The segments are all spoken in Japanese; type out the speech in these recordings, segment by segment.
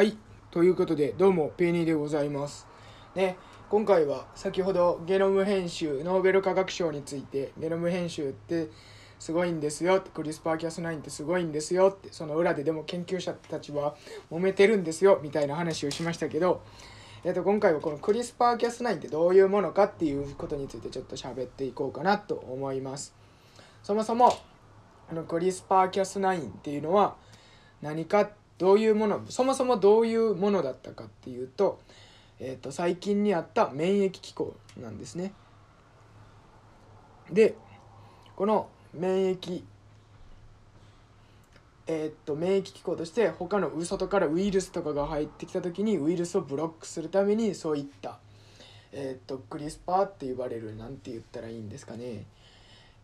はい、ということで、どうも、ペニーでございます。ね、今回は先ほどゲノム編集、ノーベル化学賞について、ゲノム編集ってすごいんですよ、クリスパーキャス9ってすごいんですよって、その裏ででも研究者たちは揉めてるんですよみたいな話をしましたけど、えっと、今回はこのクリスパーキャス9ってどういうものかっていうことについてちょっと喋っていこうかなと思います。そもそも、あのクリスパーキャス9っていうのは何かってどういうものそもそもどういうものだったかっていうと,、えー、と最近にあった免疫機構なんですね。でこの免疫えー、っと免疫機構として他の外からウイルスとかが入ってきた時にウイルスをブロックするためにそういった、えー、っとクリスパーって呼ばれるなんて言ったらいいんですかね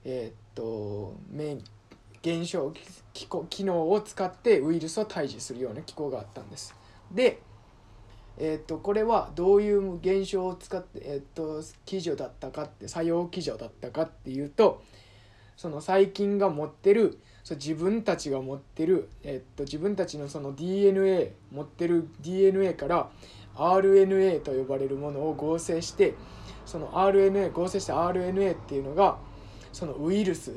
えー、っと免現象機構機能を使ってウイルスを退治するような機構があったんです。で、えー、とこれはどういう現象を使って、えー、と基準だったかって作用基準だったかっていうとその細菌が持ってるそう自分たちが持ってる、えー、と自分たちのその DNA 持ってる DNA から RNA と呼ばれるものを合成してその RNA 合成した RNA っていうのがそのウイルス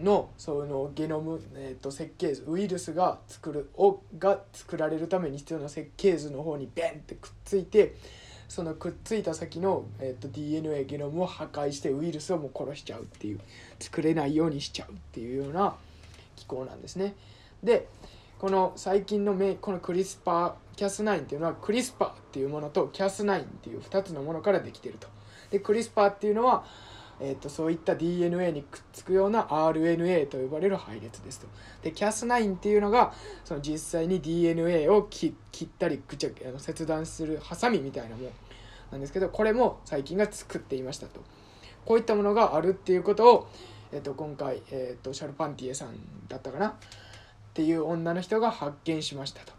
のそのゲノム、えー、と設計図ウイルスが作るをが作られるために必要な設計図の方にベンってくっついてそのくっついた先の、えー、と DNA ゲノムを破壊してウイルスをもう殺しちゃうっていう作れないようにしちゃうっていうような機構なんですね。でこの最近のめこのクリスパーキャス9っていうのはクリスパーっていうものとキャス9っていう2つのものからできてると。でクリスパーっていうのはえーと、そういった DNA にくっつくような RNA と呼ばれる配列ですと。で Cas9 っていうのがその実際に DNA を切ったりぐちゃあの切断するハサミみたいなものなんですけどこれも最近が作っていましたと。こういったものがあるっていうことを、えーと、今回、えーと、シャルパンティエさんだったかな？っていう女の人が発見しましたと。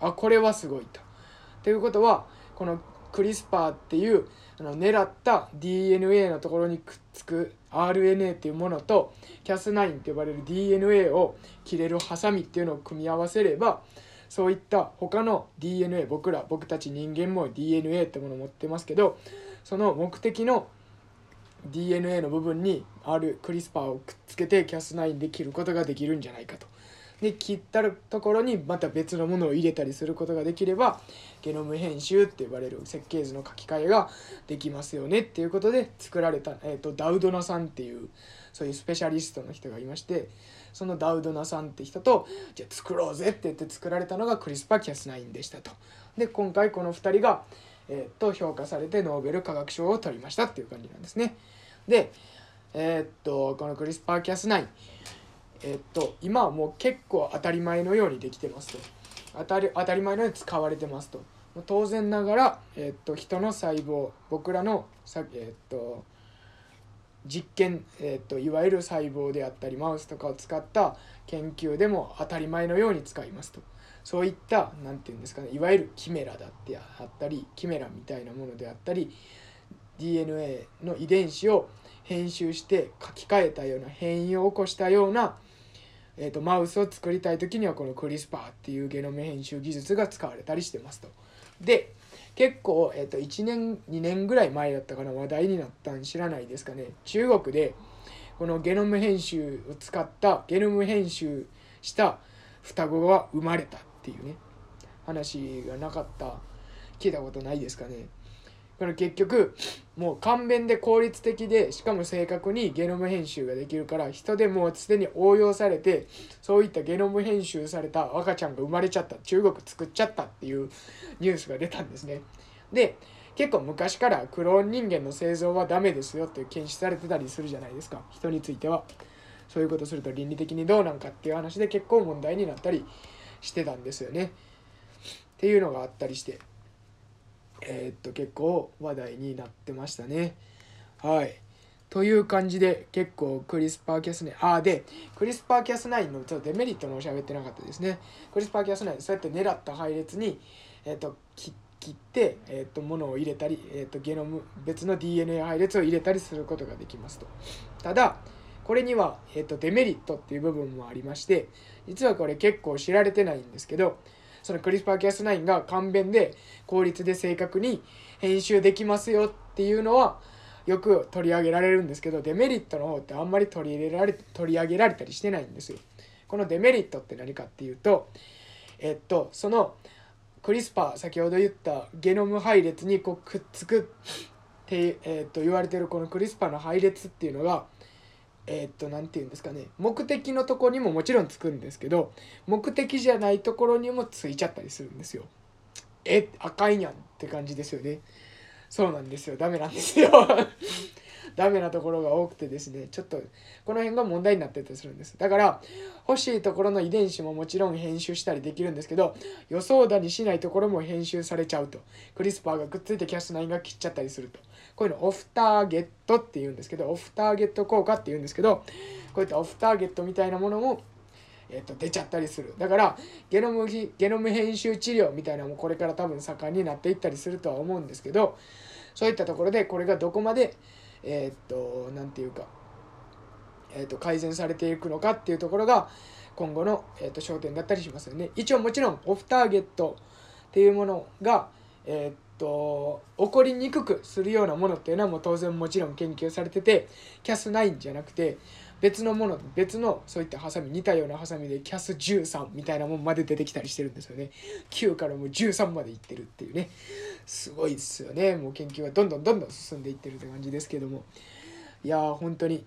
あこれはすごいと。ということはこのクリスパーっていうあの狙った DNA のところにくっつく RNA っていうものと Cas9 って呼ばれる DNA を切れるハサミっていうのを組み合わせればそういった他の DNA 僕ら僕たち人間も DNA ってものを持ってますけどその目的の DNA の部分にあるクリスパーをくっつけて Cas9 で切ることができるんじゃないかと。で切ったところにまた別のものを入れたりすることができればゲノム編集って呼ばれる設計図の書き換えができますよねっていうことで作られた、えーと、ダウドナさんっていうそういうスペシャリストの人がいましてそのダウドナさんって人とじゃあ作ろうぜって言って作られたのがクリスパ・キャス9でしたと。で今回この2人が、えー、と評価されてノーベル化学賞を取りましたっていう感じなんですね。でえー、っとこのクリスパーキャス9えっと今はもう結構当たり前のようにできてますと。当たり当たり前のように使われてますと。当然ながら、えっと、人の細胞僕らのさ、えっと、実験、えっと、いわゆる細胞であったりマウスとかを使った研究でも当たり前のように使いますと。そういった何て言うんですかねいわゆるキメラだってあったりキメラみたいなものであったり DNA の遺伝子を編集して書き換えたような変異を起こしたようなえーと、マウスを作りたい時にはこのクリスパーっていうゲノム編集技術が使われたりしてますと。で結構、えーと、1年2年ぐらい前だったかな話題になったん知らないですかね中国でこのゲノム編集を使ったゲノム編集した双子が生まれたっていうね話がなかった聞いたことないですかね。これ結局もう簡便で効率的でしかも正確にゲノム編集ができるから人でもうすでに応用されてそういったゲノム編集された赤ちゃんが生まれちゃった中国作っちゃったっていう ニュースが出たんですね。で結構昔からクローン人間の製造はダメですよって検出されてたりするじゃないですか人については。そういうことすると倫理的にどうなんかっていう話で結構問題になったりしてたんですよね。っていうのがあったりして。えー、っと結構話題になってましたね。はい。という感じで結構クリスパーキャス9ああでクリスパーキャス9のちょっとデメリットの喋ってなかったですね。クリスパーキャス9そうやって狙った配列に、えー、っと切って、えー、っと物を入れたり、えー、っとゲノム別の DNA 配列を入れたりすることができますと。ただこれには、えー、とデメリットっていう部分もありまして実はこれ結構知られてないんですけどそのクリスパーキャス9が簡便で効率で正確に編集できますよっていうのはよく取り上げられるんですけどデメリットの方ってあんまり取り入れられ取り上げられたりしてないんですよ。このデメリットって何かっていうとえっとそのクリスパー先ほど言ったゲノム配列にこうくっつくって、えっと言われてるこのクリスパーの配列っていうのがえっと何て言うんですかね目的のとこにももちろんつくんですけど目的じゃないところにもついちゃったりするんですよ。え赤いにゃんって感じですよね。そうなんですよダメなんですよダメなところが多くてですねちょっとこの辺が問題になってたりするんです。だから欲しいところの遺伝子ももちろん編集したりできるんですけど予想だにしないところも編集されちゃうと。クリスパーがくっついてキャスト9が切っちゃったりすると。こういうのオフターゲットっていうんですけどオフターゲット効果っていうんですけどこういったオフターゲットみたいなものもえー、と出ちゃったりする。だからゲノムゲノム編集治療みたいなのもこれから多分盛んになっていったりするとは思うんですけどそういったところでこれがどこまでえっ、と何て言うか、えっ、と改善されていくのかっていうところが今後の、えー、と焦点だったりしますよね。一応もちろんオフターゲットっていうものがえっ、と起こりにくくするようなものっていうのはもう当然もちろん研究されててキャス9じゃなくて別のもの別のそういったハサミ似たようなハサミでキャス13みたいなもんまで出てきたりしてるんですよね。9からもう13までいってるっていうね。すごいですよね。もう研究はどんどんどんどん進んでいってるって感じですけども。いやー本当に。っ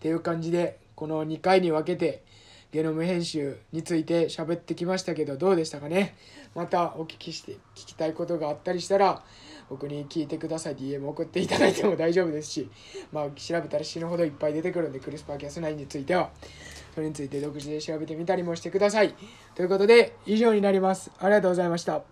ていう感じでこの2回に分けてゲノム編集について喋ってきましたけどどうでしたかね？またお聞きして聞きたいことがあったりしたら僕に聞いてください。DM 送っていただいても大丈夫ですしまあ調べたら死ぬほどいっぱい出てくるんでクリスパーキャス9についてはそれについて独自で調べてみたりもしてください。ということで以上になります。ありがとうございました。